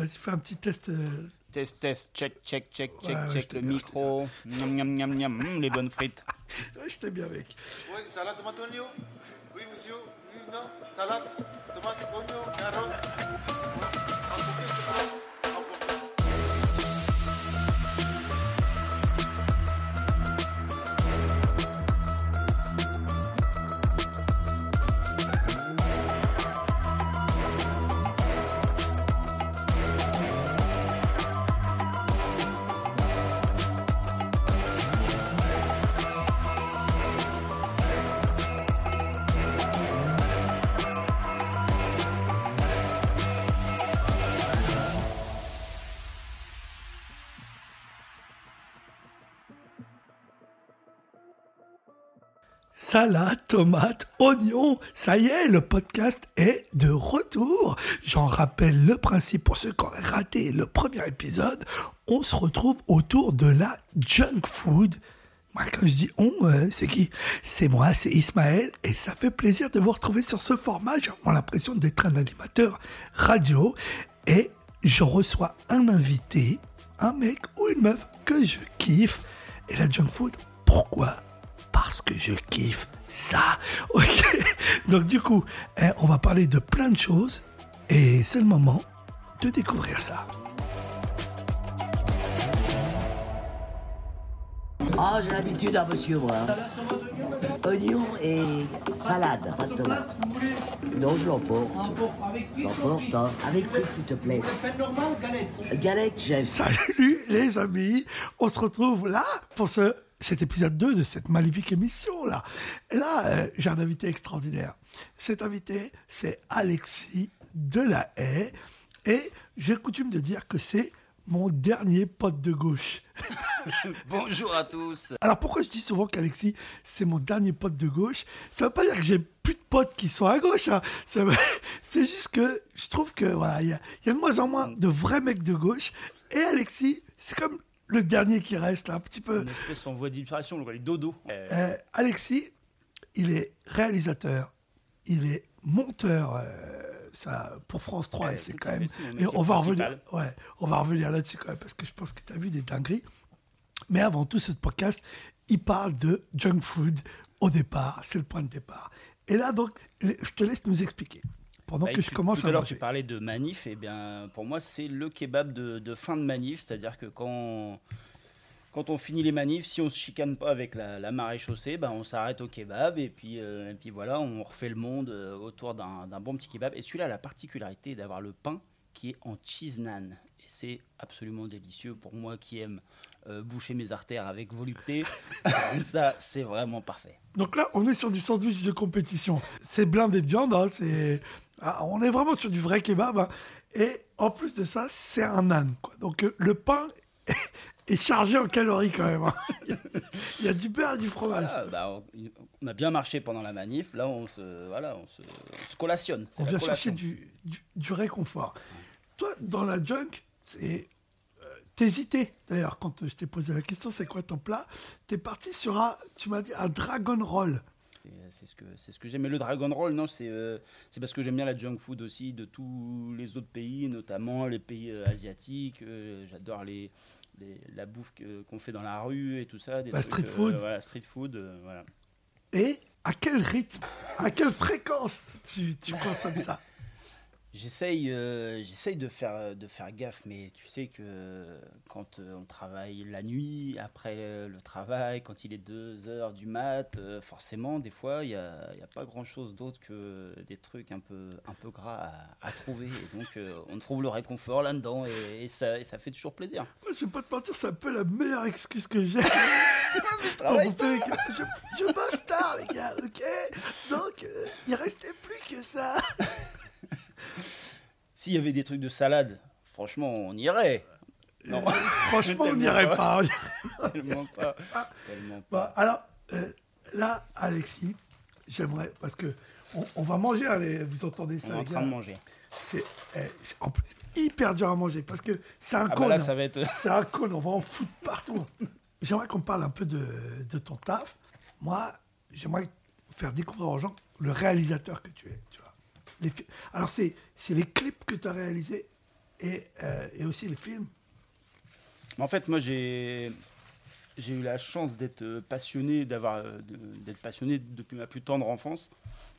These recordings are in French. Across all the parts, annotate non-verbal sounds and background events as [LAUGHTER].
Vas-y, fais un petit test. euh, Test, test, check, check, check, check, Ouais, check, le bien, micro. Miam, miam, miam, miam, hum, les bonnes frites. [LAUGHS] Ouais, je t'aime bien, mec. Oui, salade tomate oignon. Oui, monsieur. Oui, non. Salade tomate oignon, carotte. Salade, tomate, oignon, ça y est, le podcast est de retour. J'en rappelle le principe pour ceux qui auraient raté le premier épisode. On se retrouve autour de la junk food. Moi, quand je dis on, euh, c'est qui? C'est moi, c'est Ismaël, et ça fait plaisir de vous retrouver sur ce format. J'ai vraiment l'impression d'être un animateur radio, et je reçois un invité, un mec ou une meuf que je kiffe. Et la junk food, pourquoi? Parce que je kiffe ça. [LAUGHS] Ok. Donc du coup, hein, on va parler de plein de choses et c'est le moment de découvrir ça. Ah, j'ai l'habitude, hein, monsieur, moi. Oignon et salade, pas de tomate. Non, je l'emporte. J'emporte, hein. Avec frites, s'il te plaît. Galette, chef. Salut les amis, on se retrouve là pour ce, cet épisode 2 de cette maléfique émission là. Et là, euh, j'ai un invité extraordinaire. Cet invité, c'est Alexis Delahaye et j'ai coutume de dire que c'est mon dernier pote de gauche. [LAUGHS] Bonjour à tous. Alors pourquoi je dis souvent qu'Alexis, c'est mon dernier pote de gauche? Ça veut pas dire que j'ai plus de potes qui sont à gauche. hein. [LAUGHS] C'est juste que je trouve que voilà, il y a de moins en moins de vrais mecs de gauche. Et Alexis, c'est comme le dernier qui reste, là, un petit peu. Une espèce en voie d'illustration, le dodo. Euh, Alexis, il est réalisateur, il est monteur. euh, ça, pour France 3, Ouais, et c'est quand même. Et on va revenir, ouais, on va revenir là-dessus quand même parce que je pense que tu as vu des dingueries. Mais avant tout, ce podcast, il parle de junk food au départ. C'est le point de départ. Et là, donc, je te laisse nous expliquer. Pendant bah, que je tu- commence tout à à tu parlais de manif. Et bien, pour moi, c'est le kebab de, de fin de manif. C'est-à-dire que quand, quand on finit les manifs, si on se chicane pas avec la, la marée chaussée, ben, on s'arrête au kebab. Et puis, euh, et puis voilà, on refait le monde euh, autour d'un bon petit kebab. Et celui-là a la particularité d'avoir le pain qui est en cheese naan. Et c'est absolument délicieux pour moi qui aime euh, boucher mes artères avec volupté. [LAUGHS] Ça, c'est vraiment parfait. Donc là, on est sur du sandwich de compétition. C'est blindé de viande, hein, c'est... ah, on est vraiment sur du vrai kebab. hein. Et en plus de ça, c'est un âne. Quoi. Donc euh, le pain [LAUGHS] est chargé en calories quand même. hein. [LAUGHS] Il y a du beurre et du fromage. Ah, bah, on, a bien marché pendant la manif. Là, on se, voilà, on se, on se collationne. On vient collation. chercher du, du, du réconfort. Toi, dans la junk, c'est... euh, T'hésitais d'ailleurs quand je t'ai posé la question, c'est quoi ton plat? T'es parti sur un, tu m'as dit un dragon roll. Euh, C'est ce que c'est ce que j'aime. Mais le Dragon Roll, non, c'est euh, c'est parce que j'aime bien la junk food aussi de tous les autres pays, notamment les pays euh, asiatiques. euh, J'adore les, les- la bouffe qu'on fait dans la rue et tout ça. Des La trucs, street food. voilà, street food, voilà. Et à quel rythme, à quelle fréquence tu, tu [LAUGHS] consommes ça? J'essaye, euh, j'essaye de faire, de faire gaffe, mais tu sais que quand euh, on travaille la nuit, après euh, le travail, quand il est 2 heures du mat, euh, forcément, des fois, il n'y a, y a pas grand-chose d'autre que des trucs un peu, un peu gras à, à trouver. Et donc, euh, on trouve le réconfort là-dedans et, et ça, et ça fait toujours plaisir. Moi, je vais pas te mentir, c'est un peu la meilleure excuse que j'ai. [LAUGHS] Je les gars. Je, je bosse tard, les gars, ok? Donc, il restait plus que ça. S'il y avait des trucs de salade, franchement, on irait. Non, Franchement, on n'irait pas. pas. [LAUGHS] tellement pas. Tellement Bon, pas. alors, euh, là, Alexis, j'aimerais, parce que on, on va manger, allez, vous entendez On ça, est en train de manger. C'est eh, c'est- en plus, c'est hyper dur à manger, parce que c'est un Ah bah cône. là, hein. ça va être. C'est un cône, on va en foutre partout. J'aimerais qu'on parle un peu de, de ton taf. Moi, j'aimerais faire découvrir aux gens le réalisateur que tu es. Tu. Les Alors, c'est c'est les clips que tu as réalisés et, euh, et aussi le film. Mais En fait, moi, j'ai j'ai eu la chance d'être euh, passionné, d'avoir euh, d'être passionné depuis ma plus tendre enfance.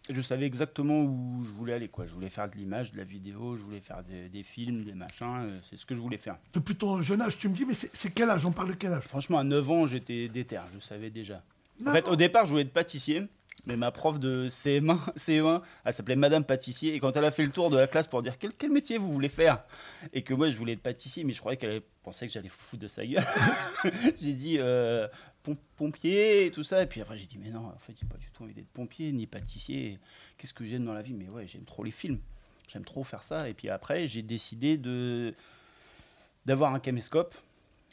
Je savais exactement où je voulais aller. Quoi. Je voulais faire de l'image, de la vidéo, je voulais faire des, des films, des machins. C'est ce que je voulais faire. Depuis ton jeune âge, tu me dis, mais c'est quel âge? On parle de quel âge? Franchement, à 9 ans, j'étais déter, je savais déjà. En fait, au départ, je voulais être pâtissier, mais ma prof de CM1, [LAUGHS] CE1 elle s'appelait Madame Pâtissier, et quand elle a fait le tour de la classe pour dire quel, quel métier vous voulez faire, et que moi je voulais être pâtissier, mais je croyais qu'elle pensait que j'allais foutre de sa gueule, [LAUGHS] j'ai dit euh, pom- pompier et tout ça, et puis après j'ai dit mais non, en fait j'ai pas du tout envie d'être pompier ni pâtissier, qu'est-ce que j'aime dans la vie Mais ouais, j'aime trop les films, j'aime trop faire ça, et puis après j'ai décidé d'avoir un caméscope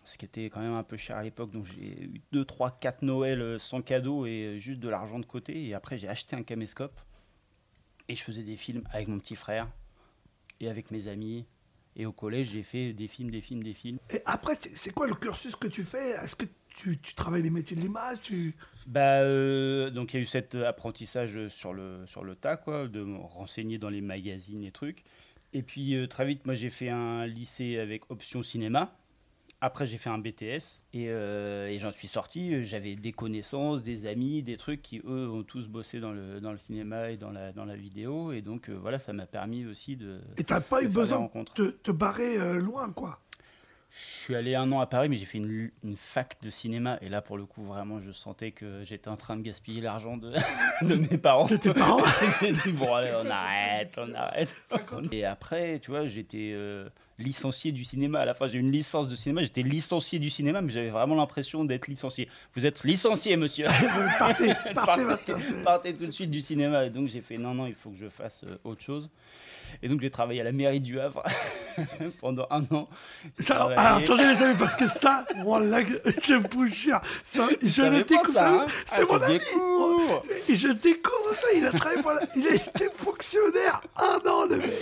ce qui était quand même un peu cher à l'époque. Donc j'ai eu 2, 3, 4 Noël sans cadeau et euh, juste de l'argent de côté. Et après, j'ai acheté un caméscope et je faisais des films avec mon petit frère et avec mes amis. Et au collège, j'ai fait des films, des films, des films. Et après, c'est quoi le cursus que tu fais? Est-ce que tu, tu travailles les métiers de l'image? Tu... Bah, euh, donc il y a eu cet euh, apprentissage sur le, sur le tas, quoi, de me renseigner dans les magazines et trucs. Et puis euh, très vite, moi j'ai fait un lycée avec option cinéma. Après, j'ai fait un BTS et, euh, et j'en suis sorti. J'avais des connaissances, des amis, des trucs qui, eux, ont tous bossé dans le, dans le cinéma et dans la, dans la vidéo. Et donc, euh, voilà, ça m'a permis aussi de. Et t'as pas eu besoin de te barrer euh, loin, quoi Je suis allé un an à Paris, mais j'ai fait une, une fac de cinéma. Et là, pour le coup, vraiment, je sentais que j'étais en train de gaspiller l'argent de, [LAUGHS] de mes parents. De tes parents [LAUGHS] J'ai dit, bon, allez, on [LAUGHS] arrête, on arrête. Et après, tu vois, j'étais euh, licencié du cinéma. À la fin, j'ai une licence de cinéma. J'étais licencié du cinéma, mais j'avais vraiment l'impression d'être licencié. Vous êtes licencié, monsieur. [LAUGHS] [LAUGHS] Partez, partez Partez-. Partez tout de suite du cinéma. Et donc, j'ai fait, non, non, il faut que je fasse euh, autre chose. Et donc, j'ai travaillé à la mairie du Havre [LAUGHS] pendant un an. Ça, alors, attendez les amis, parce que ça, voilà, je vous jure, ça, je le découvre, ça, hein c'est Ah, mon ami. je découvre ça, il a travaillé pour la- il a été fonctionnaire un an, le mec.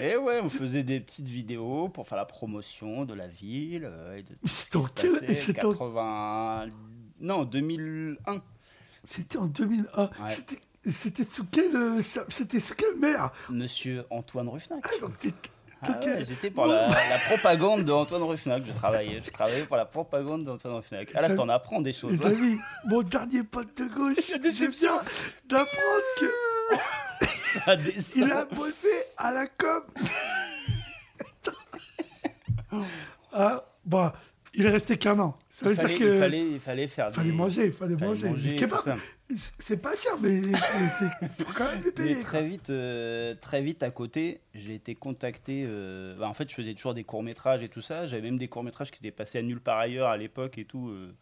Et ouais, on faisait des petites vidéos pour faire la promotion de la ville. euh, et de Mais ce c'était qui en passait, et c'était en- 80... Non, 2001. C'était en 2001. Ouais. C'était- C'était sous quelle, euh, c'était sous quelle mer? Monsieur Antoine Ruffnac. Ah, donc t'es- Ah ouais, J'étais pour la, la propagande de Antoine Ruffnac. Je travaillais, je travaillais pour la propagande d'Antoine Ruffnac. Ah là, t'en apprends des choses. Les hein. amis, mon dernier pote de gauche, [LAUGHS] j'ai bien d'apprendre que [LAUGHS] [LAUGHS] il a bossé à la com. [LAUGHS] ah, bah, il est resté qu'un an. Ça veut Il fallait, dire que il fallait, il fallait faire fallait des- manger, il fallait, fallait manger. c'est- pas cher, mais c'est- faut quand même les payer. très vite, euh, très vite à côté, j'ai été contacté. euh, bah, en fait, je faisais toujours des courts métrages et tout ça. J'avais même des courts métrages qui étaient passés à nulle part ailleurs à l'époque et tout, euh,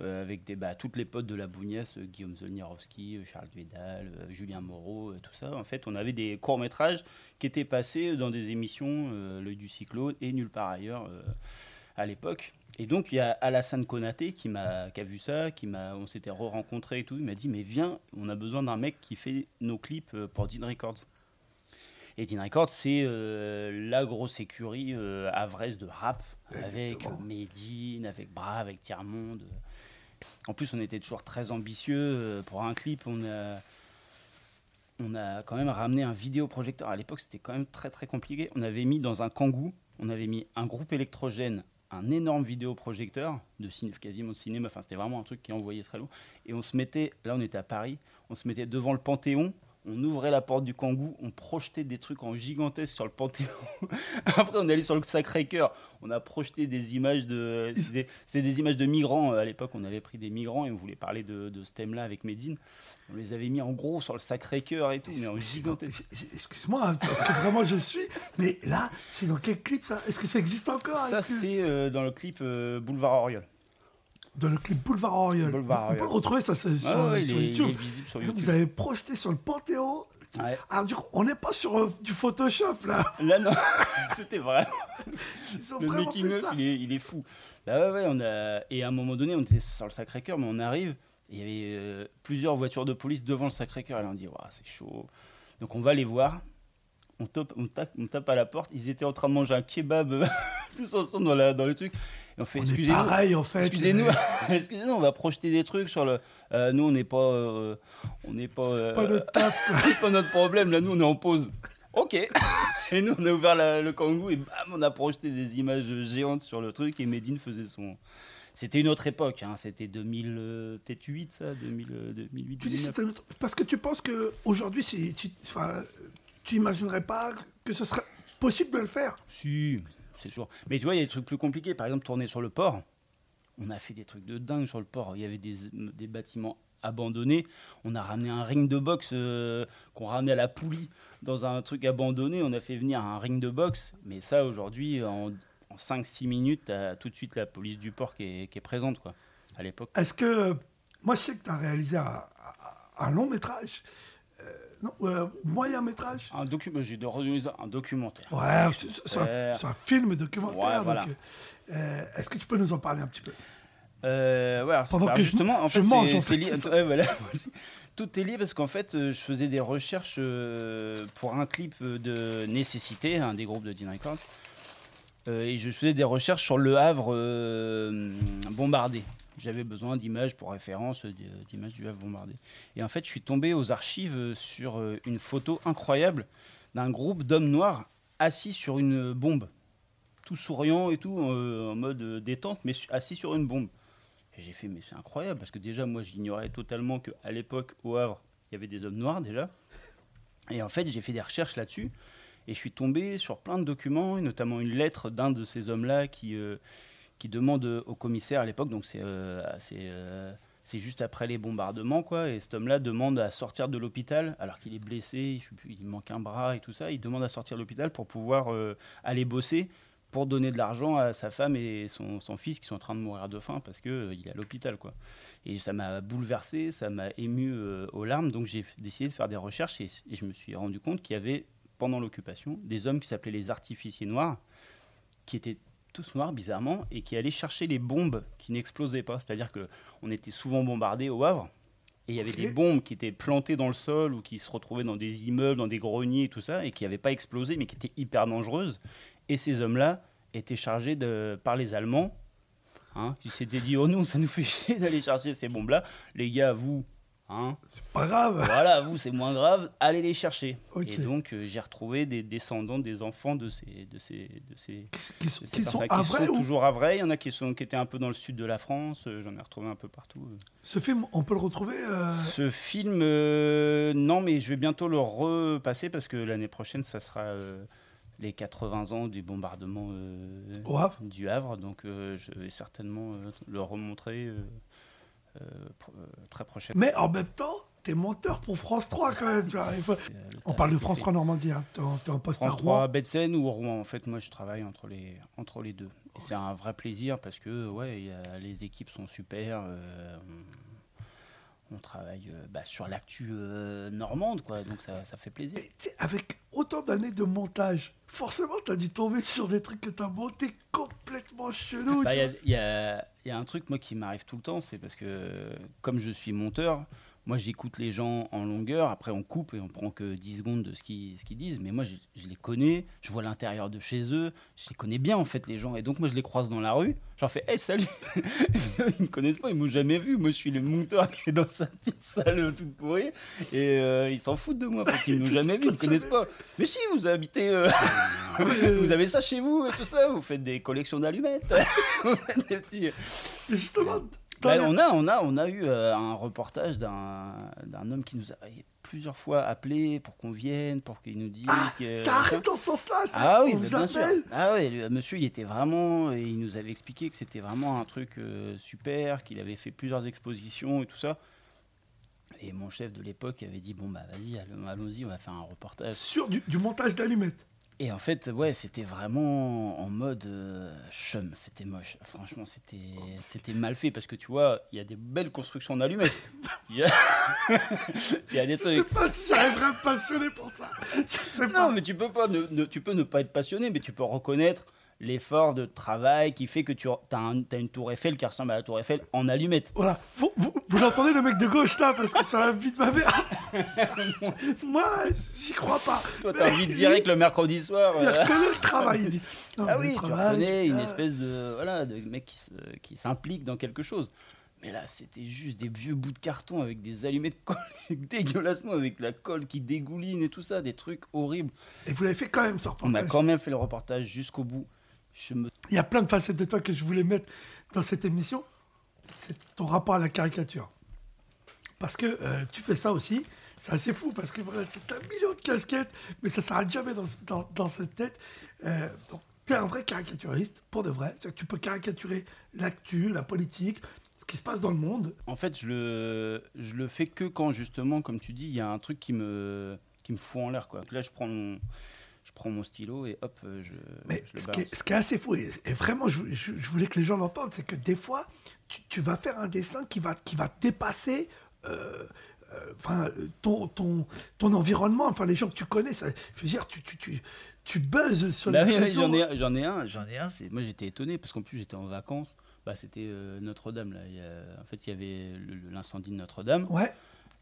avec des bah, toutes les potes de la Bougnasse, euh, Guillaume Zolnierowski, euh, Charles Duédal, euh, Julien Moreau, euh, tout ça. En fait, on avait des courts métrages qui étaient passés dans des émissions, euh, L'œil du cyclone et nulle part ailleurs euh, à l'époque. Et donc, il y a Alassane Konaté qui, m'a, qui a vu ça, qui m'a, on s'était re-rencontrés et tout. Il m'a dit Mais viens, on a besoin d'un mec qui fait nos clips euh, pour Dean Records. Et Dean Records, c'est euh, la grosse écurie euh, havraise de rap, avec. Medine, avec Bra, avec Tiers-Monde. En plus, on était toujours très ambitieux. euh, Pour un clip, on a, on a quand même ramené un vidéoprojecteur. À l'époque, c'était quand même très très compliqué. On avait mis dans un kangou, on avait mis un groupe électrogène, un énorme vidéoprojecteur de ciné, quasiment de cinéma. Enfin, c'était vraiment un truc qui envoyait très lourd. Et on se mettait, là, on était à Paris, on se mettait devant le Panthéon. On ouvrait la porte du kangou, on projetait des trucs en gigantesque sur le Panthéon. [LAUGHS] Après, on est allé sur le Sacré-Cœur, on a projeté des images de. C'était des images de migrants. À l'époque, on avait pris des migrants et on voulait parler de, de ce thème-là avec Médine. On les avait mis en gros sur le Sacré-Cœur et tout, mais en gigantesque. Excuse-moi, hein, parce que vraiment je suis. Mais là, c'est dans quel clip ça? Est-ce que ça existe encore? Ça, que- c'est euh, dans le clip euh, Boulevard Oriol. Dans le clip Boulevard Royal. Boulevard On peut Royal. retrouver ça sur, Ah ouais, YouTube. Vous avez projeté sur le Panthéon. Ouais. Alors du coup, on n'est pas sur euh, du Photoshop là. Là, non, [LAUGHS] c'était vrai. Ils ont Le vraiment making fait ça. il est, il est fou. Bah ouais, ouais, on a... Et à un moment donné, on était sur le Sacré-Cœur, mais on arrive, il y avait euh, plusieurs voitures de police devant le Sacré-Cœur, là on dit, Ouah, c'est chaud. Donc on va les voir, on tape, on, tape, on tape à la porte, ils étaient en train de manger un kebab [LAUGHS] tous ensemble dans, la, dans le truc. On fait, excusez-nous, pareil en fait. excusez-nous, [LAUGHS] excusez-nous, on va projeter des trucs sur le... Euh, nous, on n'est pas... euh, on n'est pas... euh, Pas notre taf. [LAUGHS] c'est pas notre problème, là, nous, on est en pause. Ok. [LAUGHS] et nous, on a ouvert la- le Kangoo et bam, on a projeté des images géantes sur le truc et Medine faisait son. C'était une autre époque, hein. c'était 2008 ça, 2000, euh, 2008. Tu dis 2009. c'est un autre- Parce que tu penses qu'aujourd'hui, si, tu imaginerais pas que ce serait possible de le faire? Si, c'est sûr. Mais tu vois, il y a des trucs plus compliqués. Par exemple, tourner sur le port. On a fait des trucs de dingue sur le port. Il y avait des, bâtiments abandonnés. On a ramené un ring de boxe euh, qu'on ramenait à la poulie dans un truc abandonné. On a fait venir un ring de boxe. Mais ça, aujourd'hui, en, en 5-6 minutes, t'as tout de suite la police du port qui est, présente. Quoi. À l'époque. Est-ce que. Moi, je sais que tu as réalisé un long métrage. Euh, non, euh, moyen métrage. Un, docu un documentaire. Ouais, c'est un, Euh, un film documentaire. ouais, voilà. donc, euh, Est-ce que tu peux nous en parler un petit peu? Euh, ouais, Pendant c'est- que je- en fait, c'est- lié- [LAUGHS] ouais, voilà. [LAUGHS] Tout est lié parce qu'en fait, euh, je faisais des recherches euh, pour un clip euh, de Nécessité, un des groupes de Dean Records. Euh, et je faisais des recherches sur le Havre euh, bombardé. J'avais besoin d'images pour référence, euh, d'images du Havre bombardé. Et en fait, je suis tombé aux archives euh, sur euh, une photo incroyable d'un groupe d'hommes noirs assis sur une bombe. Tout souriant et tout, en mode détente, mais assis sur une bombe. Et j'ai fait, mais c'est incroyable, parce que déjà, moi, j'ignorais totalement qu'à l'époque, au Havre, il y avait des hommes noirs déjà. Et en fait, j'ai fait des recherches là-dessus, et je suis tombé sur plein de documents, et notamment une lettre d'un de ces hommes-là qui, qui demande au commissaire à l'époque, donc c'est euh, euh, c'est juste après les bombardements, quoi, et cet homme-là demande à sortir de l'hôpital, alors qu'il est blessé, il manque un bras et tout ça, il demande à sortir de l'hôpital pour pouvoir euh, aller bosser pour donner de l'argent à sa femme et son, fils qui sont en train de mourir de faim parce qu'il est à l'hôpital. Et ça m'a bouleversé, ça m'a ému euh, aux larmes. Donc j'ai décidé de faire des recherches et, et je me suis rendu compte qu'il y avait, pendant l'occupation, des hommes qui s'appelaient les artificiers noirs, qui étaient tous noirs bizarrement et qui allaient chercher les bombes qui n'explosaient pas. C'est-à-dire qu'on était souvent bombardés au Havre. Et il y avait des bombes qui étaient plantées dans le sol ou qui se retrouvaient dans des immeubles, dans des greniers et tout ça, et qui n'avaient pas explosé, mais qui étaient hyper dangereuses. Et ces hommes-là étaient chargés de, par les Allemands, hein, qui s'étaient dit Oh non, ça nous fait chier d'aller chercher ces bombes-là. Les gars, vous, hein, Pas grave. voilà, vous, c'est moins grave, allez les chercher. Et donc, euh, j'ai retrouvé des descendants des enfants de ces, de ces, de ces, Qui, sont- de ces qui sont personnes à qui vrai sont ou toujours à vrai. Il y en a qui, sont, qui étaient un peu dans le sud de la France. euh, J'en ai retrouvé un peu partout. euh. Ce film, on peut le retrouver euh, Ce film, euh, non, mais je vais bientôt le repasser parce que l'année prochaine, ça sera les 80 ans du bombardement euh, Havre du Havre. Donc, euh, je vais certainement euh, le remontrer euh, euh, pro- euh, très prochainement. Mais en même temps, t'es monteur pour France 3 quand même. tu vois, il faut- Euh, On parle de France fait. 3 Normandie. Hein. T'es en, en poste à France Rouen. 3, Betsen ou Rouen. En fait, moi, je travaille entre les, entre les deux. Et c'est un vrai plaisir parce que ouais, il y a- les équipes sont super. euh, on, on travaille euh, bah, sur l'actu euh, normande, quoi. Donc ça, ça fait plaisir. Et tu avec autant d'années de montage, forcément, t'as dû tomber sur des trucs que t'as monté complètement Bah, tu Il y, il y il y a un truc moi qui m'arrive tout le temps, c'est parce que comme je suis monteur, moi j'écoute les gens en longueur, après on coupe et on prend que 10 secondes de ce qu'ils disent, mais moi je, les connais, je vois l'intérieur de chez eux, je les connais bien en fait les gens, et donc moi je les croise dans la rue, je leur fais hey, salut. [LAUGHS] Ils me connaissent pas, ils m'ont jamais vu, moi je suis le monteur qui est dans sa petite salle toute pourrie, et euh, ils s'en foutent de moi parce qu'ils m'ont jamais vu, ils me connaissent pas. Mais si, vous habitez, euh, [LAUGHS] vous avez ça chez vous et tout ça, vous faites des collections d'allumettes. [LAUGHS] Et justement, t'en bah, on, a, on, a, on a eu euh, un reportage d'un d'un homme qui nous a plusieurs fois appelé pour qu'on vienne, pour qu'il nous dise. Ah, que- ça arrive dans ce sens-là. ça. Ah oui, on vous bien sûr. appelle. Ah ouais, le monsieur, il était vraiment. et Il nous avait expliqué que c'était vraiment un truc euh, super, qu'il avait fait plusieurs expositions et tout ça. Et mon chef de l'époque avait dit Bon, bah vas-y, allons- allons-y, on va faire un reportage. Sur du, du montage d'allumettes. Et en fait, ouais, c'était vraiment en mode euh, chum, c'était moche. Franchement, c'était c'était mal fait parce que tu vois, il y a des belles constructions en allumettes. [LAUGHS] Il y a, [LAUGHS] il y a des Je sais trucs. pas si j'arriverai à me passionner pour ça. Je sais Non, pas. mais tu peux pas, ne, ne- tu peux ne pas être passionné, mais tu peux reconnaître l'effort de travail qui fait que tu as, une tour Eiffel qui ressemble à la tour Eiffel en allumettes. Voilà, vous, vous, vous l'entendez le mec de gauche là parce que ça la vie de ma mère. [LAUGHS] Moi, j'y crois pas. Toi, t'as envie de direct le mercredi soir. Il euh, reconnaît le travail. Il dit. non, Ah le oui, tu travail, reconnais une ah. espèce de voilà de mec qui, s'implique dans quelque chose. Mais là, c'était juste des vieux bouts de carton avec des allumés de colle [LAUGHS] dégueulassement, avec la colle qui dégouline et tout ça, des trucs horribles. Et vous l'avez fait quand même, ce On a reportage. quand même fait le reportage jusqu'au bout. Je me... Il y a plein de facettes de toi que je voulais mettre dans cette émission. C'est ton rapport à la caricature. Parce que euh, tu fais ça aussi. C'est assez fou parce que voilà, tu as un million de casquettes, mais ça ne s'arrête jamais dans, dans, dans cette tête. Euh, donc, tu es un vrai caricaturiste, pour de vrai. C'est-à-dire que tu peux caricaturer l'actu, la politique, ce qui se passe dans le monde. En fait, je le, je le fais que quand, justement, comme tu dis, il y a un truc qui me, qui me fout en l'air. Là, je prends, mon, prends mon stylo et hop, euh, je, Mais je le ce qui, est, balance. ce qui est assez fou, et, et vraiment, je, je- je voulais que les gens l'entendent, c'est que des fois, tu, tu vas faire un dessin qui va, qui va dépasser euh, euh, enfin, ton, ton, ton environnement, enfin, les gens que tu connais. Ça, je veux dire, tu, tu, tu, tu buzzes sur Bah les oui, j'en ai, un- j'en ai un, j'en ai un. c'est- Moi, j'étais étonné parce qu'en plus, j'étais en vacances. Bah, c'était euh, Notre-Dame. Là. Il y a- en fait, il y avait l'incendie de Notre-Dame. Ouais,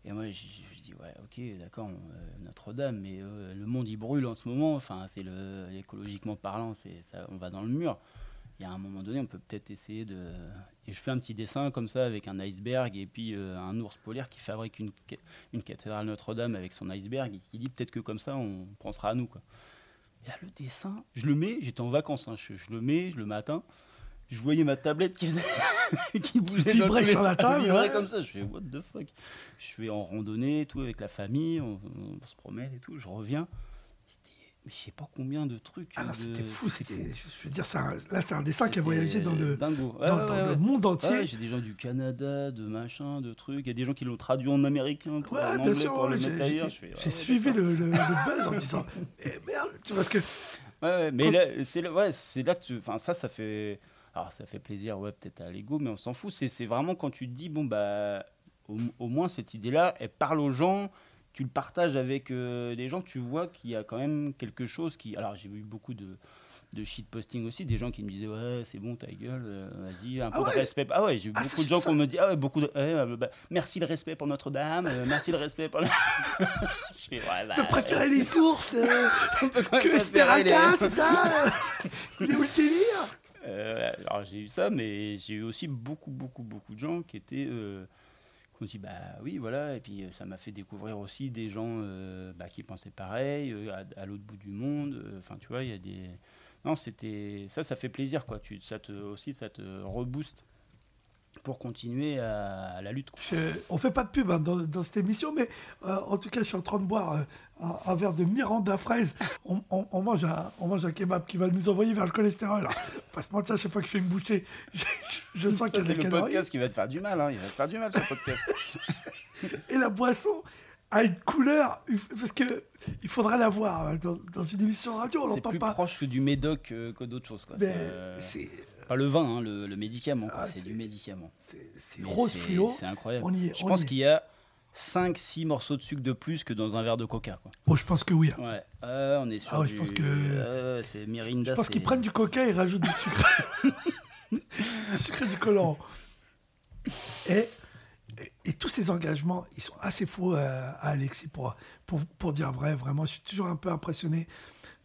Et moi, je, dis, ouais, ok, d'accord, euh, Notre-Dame, mais euh, le monde, il brûle en ce moment. Enfin, c'est le, écologiquement parlant, c'est ça, on va dans le mur. Il y a un moment donné, on peut peut-être essayer de. Et je fais un petit dessin comme ça avec un iceberg et puis euh, un ours polaire qui fabrique une, une cathédrale Notre-Dame avec son iceberg et qui dit peut-être que comme ça, on pensera à nous. Quoi. Et là, le dessin, je le mets, j'étais en vacances, hein, je, je le mets, je le matin. Je voyais ma tablette qui, [LAUGHS] qui bougeait vibrait les- sur la table, ouais. comme ça. Je fais what the fuck? Je vais en randonnée, et tout avec la famille, on, on se promène et tout. Je reviens. Mais Je sais pas combien de trucs. ah non, de- c'était fou. c'était je veux dire, un- là, c'est un dessin qui a voyagé dans le, dingo. Ouais, dans, ouais, dans ouais, le monde entier. J'ai des gens du Canada, de machin, de trucs. Il y a des gens qui l'ont traduit en américain pour, en anglais sûr, pour le j'ai, mettre ailleurs. J'ai- suivi le, le- le buzz en me disant [LAUGHS] eh, merde, tu vois ce que. Ouais, mais Quand- là, c'est là, ouais, c'est là que tu, enfin ça, ça fait, alors ça fait plaisir, ouais, peut-être à l'ego, mais on s'en fout. C'est, vraiment quand tu te dis bon bah, au, au moins cette idée-là, elle parle aux gens. Tu le partages avec euh, des gens, tu vois qu'il y a quand même quelque chose qui. Alors j'ai eu beaucoup de, de shitposting aussi, des gens qui me disaient ouais c'est bon ta gueule, euh, vas-y un Ah peu ouais de respect. Ah ouais, j'ai eu Ah, beaucoup de gens qui me dit ah ouais beaucoup de, euh, bah, merci le respect pour Notre-Dame, euh, merci le respect pour. la- [LAUGHS] Je fais, ouais, bah, les sources [LAUGHS] que préférer les- c'est ça où le délire j'ai eu ça, mais j'ai eu aussi beaucoup, beaucoup, beaucoup de gens qui étaient, euh, qui ont dit bah oui voilà, et puis euh, ça m'a fait découvrir aussi des gens euh, bah, qui pensaient pareil, à, l'autre bout du monde. Enfin tu vois, il y a des, non c'était ça, ça fait plaisir quoi. Tu, ça te aussi ça te rebooste pour continuer à, la lutte. Je- on fait pas de pub hein, dans, dans cette émission, mais euh, en tout cas, je suis en train de boire euh, un, un verre de Miranda fraise. [LAUGHS] On, on- on mange un, on mange un kebab qui va nous envoyer vers le cholestérol. Pas se mentir, à chaque fois que je fais une bouchée, [LAUGHS] je, je- je sens qu'il y a C'est des le calories. podcast qui va te faire du mal, hein, il va te faire du mal ce podcast. [LAUGHS] Et la boisson a une couleur, parce que il faudra la voir hein, dans, dans une émission radio, on c'est l'entend plus pas. proche du médoc euh, que d'autres choses. Quoi. Mais C'est, euh, c'est Pas le vin, hein, le, le médicament. Ah, c'est du médicament. c'est- rose c'est- fluo. C'est incroyable. On y est, Je on pense qu'il y a 5-6 morceaux de sucre de plus que dans un verre de coca. Quoi. Bon, je pense que oui. hein. Ouais, Ah, on est sur Ah ouais, je du- pense que- Ouais, ouais, c'est Mirinda. Je pense qu'ils prennent du coca et rajoutent du sucre. [LAUGHS] du sucre et du colorant. Et, et, et tous ces engagements, ils sont assez fous à, à Alexis pour, pour, pour dire vrai. Vraiment, je suis toujours un peu impressionné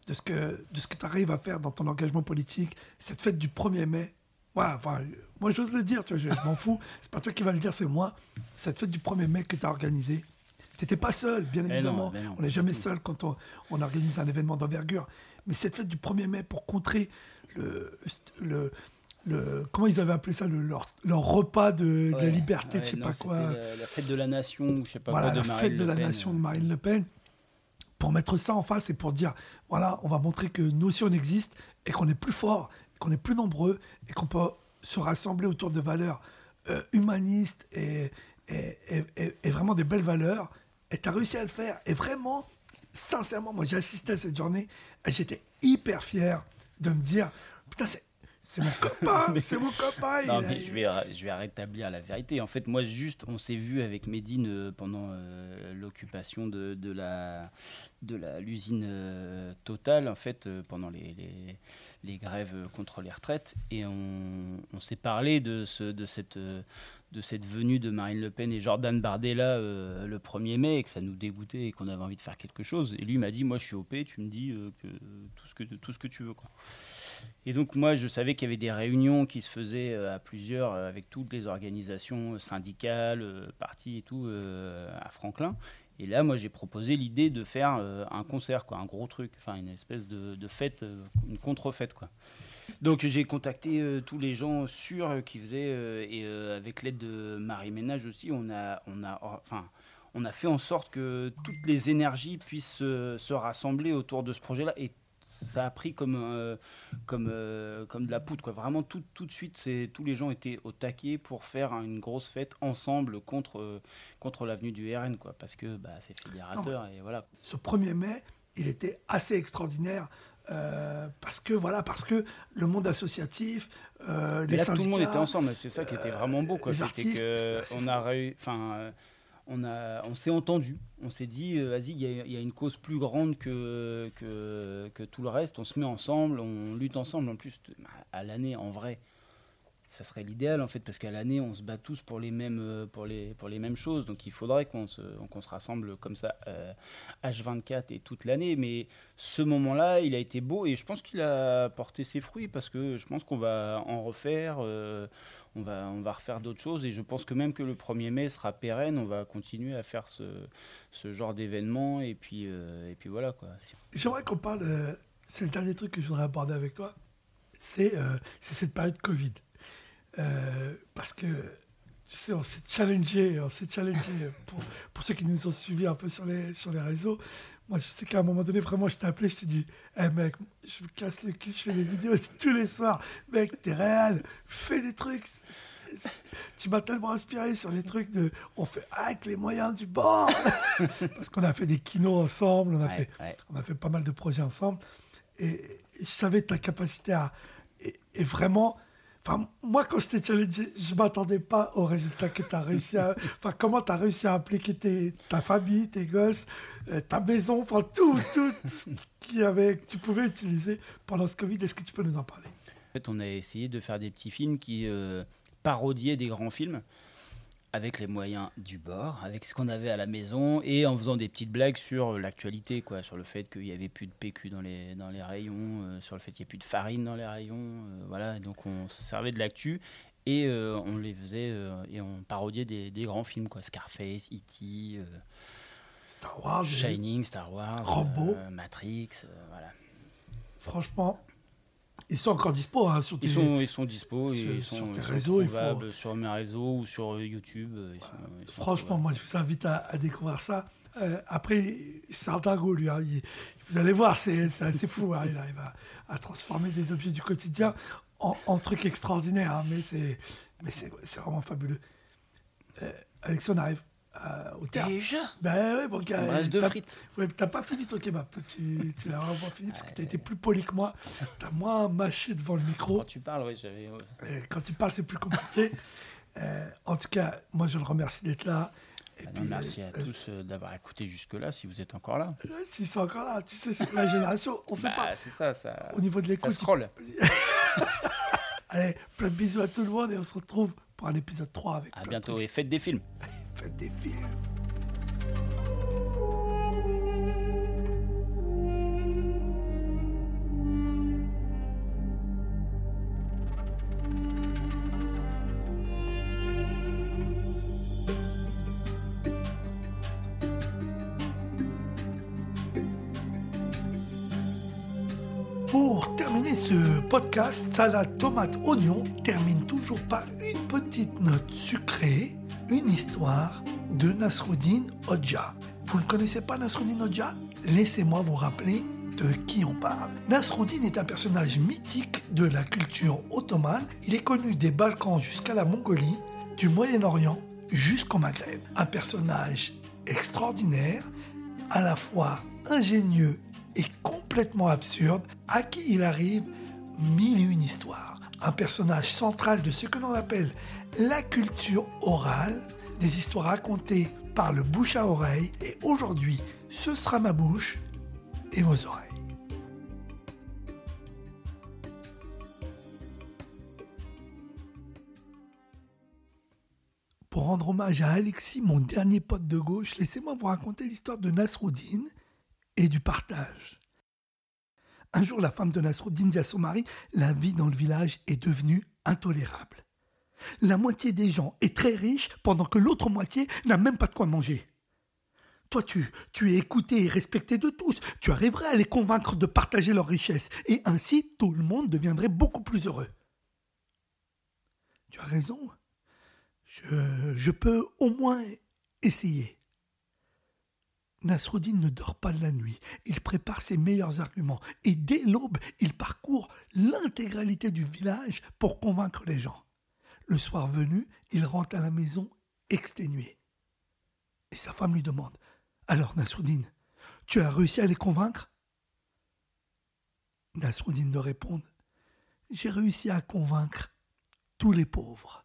de ce que, de ce que tu arrives à faire dans ton engagement politique. Cette fête du 1er mai. Ouais, enfin, moi, j'ose le dire, tu vois, je, je m'en fous. C'est pas toi qui vas le dire, c'est moi. Cette fête du 1er mai que tu as organisée. Tu n'étais pas seul, bien Eh non, évidemment. non, on n'est jamais seul quand on, on organise un événement d'envergure. Mais cette fête du 1er mai pour contrer le, le, le- comment ils avaient appelé ça, le- leur, leur repas de, de la liberté, ouais, je sais non, pas quoi. La, la fête de la nation, ou je sais pas Voilà, quoi, la de Marine fête de Le la nation de Marine Le Pen. Pour mettre ça en face et pour dire, voilà, on va montrer que nous aussi on existe et qu'on est plus fort, qu'on est plus nombreux et qu'on peut se rassembler autour de valeurs euh, humanistes et, et, vraiment des belles valeurs. Et tu as réussi à le faire. Et vraiment, sincèrement, moi j'ai assisté à cette journée et j'étais hyper fier de me dire, putain, c'est, c'est mon copain, [LAUGHS] c'est mon copain. Non, mais je vais, je vais rétablir la vérité. En fait, moi, juste, on s'est vu avec Médine euh, pendant euh, l'occupation de, de la de la l'usine euh, Total, en fait, euh, pendant les, les, les grèves contre les retraites, et on, on s'est parlé de ce de cette de cette venue de Marine Le Pen et Jordan Bardella euh, le 1er mai, et que ça nous dégoûtait et qu'on avait envie de faire quelque chose. Et lui m'a dit, moi, je suis OP, tu me dis euh, que tout ce que tout ce que tu veux, quoi. Et donc moi, je savais qu'il y avait des réunions qui se faisaient euh, à plusieurs avec toutes les organisations syndicales, partis et tout à Franklin. Et là, moi, j'ai proposé l'idée de faire un concert, quoi, un gros truc, enfin une espèce de, de fête, une contre-fête, quoi. Donc j'ai contacté euh, tous les gens sûrs euh, qui faisaient euh, et avec l'aide de Marie Ménage aussi, on a, on a, enfin, on a fait en sorte que toutes les énergies puissent se- se rassembler autour de ce projet-là et ça a pris comme, comme, comme de la poudre. Quoi. Vraiment, tout, tout de suite, tous les gens étaient au taquet pour faire une grosse fête ensemble contre, contre l'avenue du RN, quoi, parce que bah, c'est fédérateur. Et voilà. Ce 1er mai, il était assez extraordinaire. Euh, parce que voilà, parce que le monde associatif, euh, les là, tout le monde était ensemble. C'est ça qui était vraiment beau. Quoi. artistes, que on a réu- enfin, euh, on a, on s'est entendu. On s'est dit, euh, vas-y, il y, a- il y a une cause plus grande que, que que tout le reste. On se met ensemble, on lutte ensemble. En plus, t- à l'année, en vrai, ça serait l'idéal en fait, parce qu'à l'année, on se bat tous pour les mêmes, euh, pour les, pour les mêmes choses. Donc, il faudrait qu'on se, qu'on se rassemble comme ça, euh, H24 et toute l'année. Mais ce moment-là, il a été beau et je pense qu'il a porté ses fruits parce que je pense qu'on va en refaire. euh, on va, on va refaire d'autres choses et je pense que même que le 1er mai sera pérenne, on va continuer à faire ce, ce genre d'événement et puis, euh, et puis voilà quoi. J'aimerais qu'on parle, c'est le dernier truc que je voudrais aborder avec toi, c'est c'est cette période Covid. Euh, parce que, tu sais, on s'est challengé, on s'est challengé, pour, pour ceux qui nous ont suivis un peu sur les, sur les réseaux. Moi, je sais qu'à un moment donné, vraiment, je t'ai appelé, je te dis, hé mec, je me casse le cul, je fais des vidéos [LAUGHS] tous les soirs. Mec, t'es réel, fais des trucs. Tu m'as tellement inspiré sur les trucs de. On fait avec les moyens du bord [LAUGHS] Parce qu'on a fait des kinos ensemble, on a, Ouais, fait, ouais. on a fait pas mal de projets ensemble. Et, et je savais ta capacité à. Et, et vraiment. Enfin, moi, quand je t'ai challengé, je ne m'attendais pas au résultat que tu as réussi à. [LAUGHS] Enfin, comment tu as réussi à impliquer tes- ta famille, tes gosses, euh, ta maison, enfin, tout, tout, tout ce qui avait, que tu pouvais utiliser pendant ce Covid. Est-ce que tu peux nous en parler? En fait, on a essayé de faire des petits films qui euh, parodiaient des grands films avec les moyens du bord, avec ce qu'on avait à la maison et en faisant des petites blagues sur l'actualité, quoi, sur le fait qu'il n'y avait plus de PQ dans les, dans les rayons, euh, sur le fait qu'il n'y a plus de farine dans les rayons, euh, voilà. Donc on se servait de l'actu et euh, on les faisait euh, et on parodiait des, des grands films, quoi, Scarface, E.T., euh, Star Wars, Shining, Star Wars, Rambo. euh, Matrix, euh, voilà. franchement, ils sont encore dispo hein, sur tes. Ils sont, ils sont dispo, et sur- ils sur sont, tes ils sont réseaux, faut- sur mes réseaux ou sur YouTube. euh, ils sont- ils sont Franchement, moi, je vous invite à, à découvrir ça. Euh, après, c'est un dingo, lui. hein. Il- vous allez voir, c'est assez fou. hein. Il arrive à, à transformer des objets du quotidien en, en trucs extraordinaires. hein. Mais c'est vraiment fabuleux. Euh, on arrive euh, au. Déjà Ben ouais, mon gars. Il me reste deux frites. Ouais, mais t'as pas fini ton kebab. Toi, tu, tu l'as vraiment fini parce que t'as été plus poli que moi. T'as moins mâché devant le micro. Quand tu parles, oui, j'avais. ouais. Quand tu parles, c'est plus compliqué. Euh, en tout cas, moi, je le remercie d'être là. Et Ah non, merci à euh, tous euh, d'avoir écouté jusque-là, si vous êtes encore là. S'ils sont encore là, tu sais, c'est la génération, on sait Bah, pas. c'est ça, ça, Au niveau de ça l'écoute. scroll. [LAUGHS] Allez, plein de bisous à tout le monde et on se retrouve pour un épisode 3 avec À bientôt et faites des films. Pour terminer ce podcast, salade tomate oignon termine toujours par une petite note sucrée, histoire de Nasruddin Hodja. Vous ne connaissez pas Nasruddin Hodja? Laissez-moi vous rappeler de qui on parle. Nasruddin est un personnage mythique de la culture ottomane. Il est connu des Balkans jusqu'à la Mongolie, du Moyen-Orient jusqu'au Maghreb. Un personnage extraordinaire, à la fois ingénieux et complètement absurde, à qui il arrive mille et une histoires. Un personnage central de ce que l'on appelle la culture orale, des histoires racontées par le bouche à oreille, et aujourd'hui, ce sera ma bouche et vos oreilles. Pour rendre hommage à Alexis, mon dernier pote de gauche, laissez-moi vous raconter l'histoire de Nasruddin et du partage. Un jour, la femme de Nasruddin dit à son mari La vie dans le village est devenue intolérable. La moitié des gens est très riche pendant que l'autre moitié n'a même pas de quoi manger. Toi, tu, tu es écouté et respecté de tous. Tu arriverais à les convaincre de partager leur richesse. Et ainsi, tout le monde deviendrait beaucoup plus heureux. Tu as raison. Je, je peux au moins essayer. Nasruddin ne dort pas de la nuit. Il prépare ses meilleurs arguments. Et dès l'aube, il parcourt l'intégralité du village pour convaincre les gens. Le soir venu, il rentre à la maison exténué. Et sa femme lui demande Alors, Nasruddin, tu as réussi à les convaincre? Nasruddin de répondre J'ai réussi à convaincre tous les pauvres.